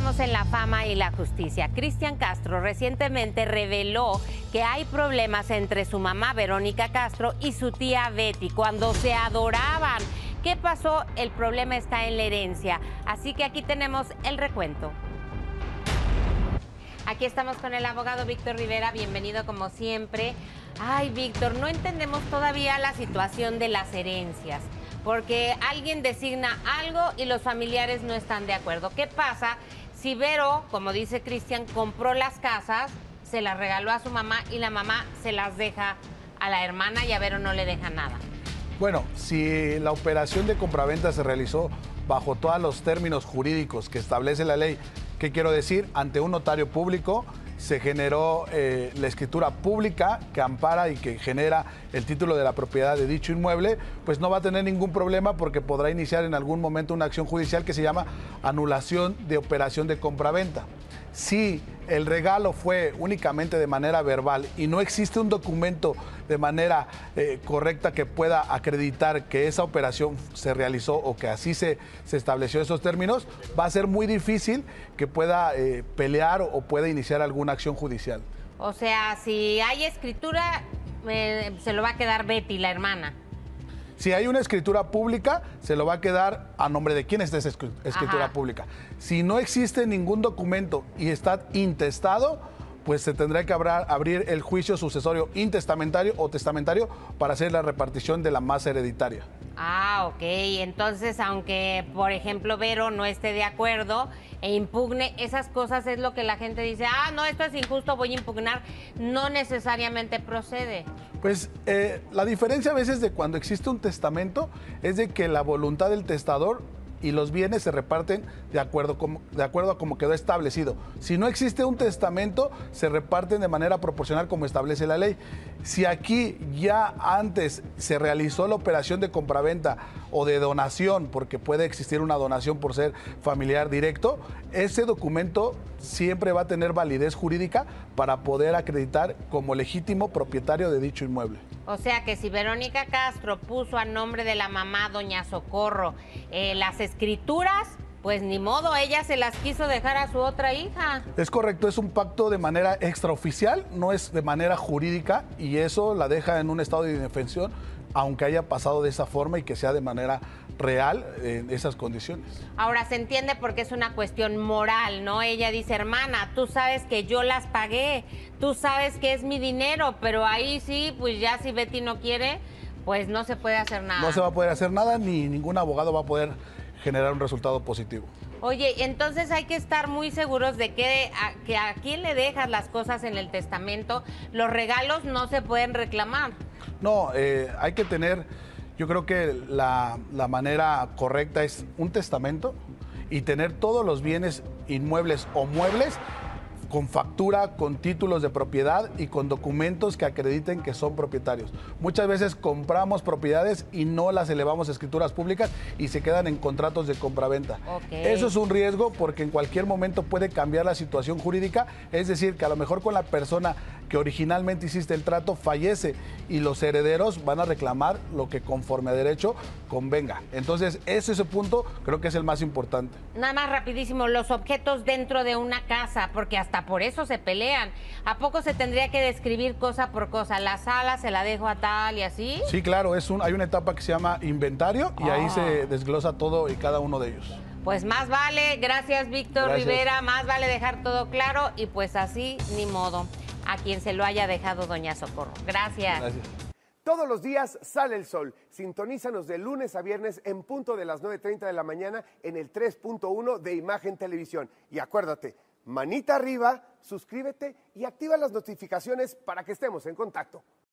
en la fama y la justicia. Cristian Castro recientemente reveló que hay problemas entre su mamá Verónica Castro y su tía Betty cuando se adoraban. ¿Qué pasó? El problema está en la herencia. Así que aquí tenemos el recuento. Aquí estamos con el abogado Víctor Rivera, bienvenido como siempre. Ay, Víctor, no entendemos todavía la situación de las herencias porque alguien designa algo y los familiares no están de acuerdo. ¿Qué pasa si Vero, como dice Cristian, compró las casas, se las regaló a su mamá y la mamá se las deja a la hermana y a Vero no le deja nada? Bueno, si la operación de compraventa se realizó bajo todos los términos jurídicos que establece la ley, ¿qué quiero decir? Ante un notario público, se generó eh, la escritura pública que ampara y que genera el título de la propiedad de dicho inmueble, pues no va a tener ningún problema porque podrá iniciar en algún momento una acción judicial que se llama anulación de operación de compraventa. Si el regalo fue únicamente de manera verbal y no existe un documento de manera eh, correcta que pueda acreditar que esa operación se realizó o que así se, se estableció esos términos, va a ser muy difícil que pueda eh, pelear o pueda iniciar alguna acción judicial. O sea, si hay escritura, eh, se lo va a quedar Betty, la hermana. Si hay una escritura pública, se lo va a quedar a nombre de quién está esa escritura pública. Si no existe ningún documento y está intestado, pues se tendrá que abrir el juicio sucesorio intestamentario o testamentario para hacer la repartición de la masa hereditaria. Ah, ok. Entonces, aunque, por ejemplo, Vero no esté de acuerdo e impugne, esas cosas es lo que la gente dice, ah, no, esto es injusto, voy a impugnar, no necesariamente procede. Pues eh, la diferencia a veces de cuando existe un testamento es de que la voluntad del testador y los bienes se reparten de acuerdo, de acuerdo a como quedó establecido. Si no existe un testamento, se reparten de manera proporcional como establece la ley. Si aquí ya antes se realizó la operación de compraventa o de donación, porque puede existir una donación por ser familiar directo, ese documento siempre va a tener validez jurídica para poder acreditar como legítimo propietario de dicho inmueble. O sea que si Verónica Castro puso a nombre de la mamá Doña Socorro eh, las escrituras, pues ni modo, ella se las quiso dejar a su otra hija. Es correcto, es un pacto de manera extraoficial, no es de manera jurídica y eso la deja en un estado de indefensión, aunque haya pasado de esa forma y que sea de manera real en esas condiciones. Ahora se entiende porque es una cuestión moral, ¿no? Ella dice, hermana, tú sabes que yo las pagué, tú sabes que es mi dinero, pero ahí sí, pues ya si Betty no quiere, pues no se puede hacer nada. No se va a poder hacer nada, ni ningún abogado va a poder generar un resultado positivo. Oye, entonces hay que estar muy seguros de que a, que a quién le dejas las cosas en el testamento. Los regalos no se pueden reclamar. No, eh, hay que tener yo creo que la, manera correcta es un testamento y tener todos los bienes inmuebles o muebles con factura, con títulos de propiedad y con documentos que acrediten que son propietarios. Muchas veces compramos propiedades y no las elevamos a escrituras públicas y se quedan en contratos de compraventa. Eso es un riesgo porque en cualquier momento puede cambiar la situación jurídica, es decir, que a lo mejor con la persona que originalmente hiciste el trato fallece y los herederos van a reclamar lo que conforme a derecho convenga. Entonces, ese, ese punto creo que es el más importante. Nada más rapidísimo, los objetos dentro de una casa, porque hasta por eso se pelean. ¿A poco se tendría que describir cosa por cosa? La sala se la dejo a tal y así. Sí, claro, es un, hay una etapa que se llama inventario y ahí se ah. desglosa todo y cada uno de ellos. Pues más vale, gracias Víctor Rivera, más vale dejar todo claro y pues así ni modo a quien se lo haya dejado Doña Socorro. Gracias. Gracias. Todos los días sale el sol. Sintonízanos de lunes a viernes en punto de las 9.30 de la mañana en el 3.1 de Imagen Televisión. Y acuérdate, manita arriba, suscríbete y activa las notificaciones para que estemos en contacto.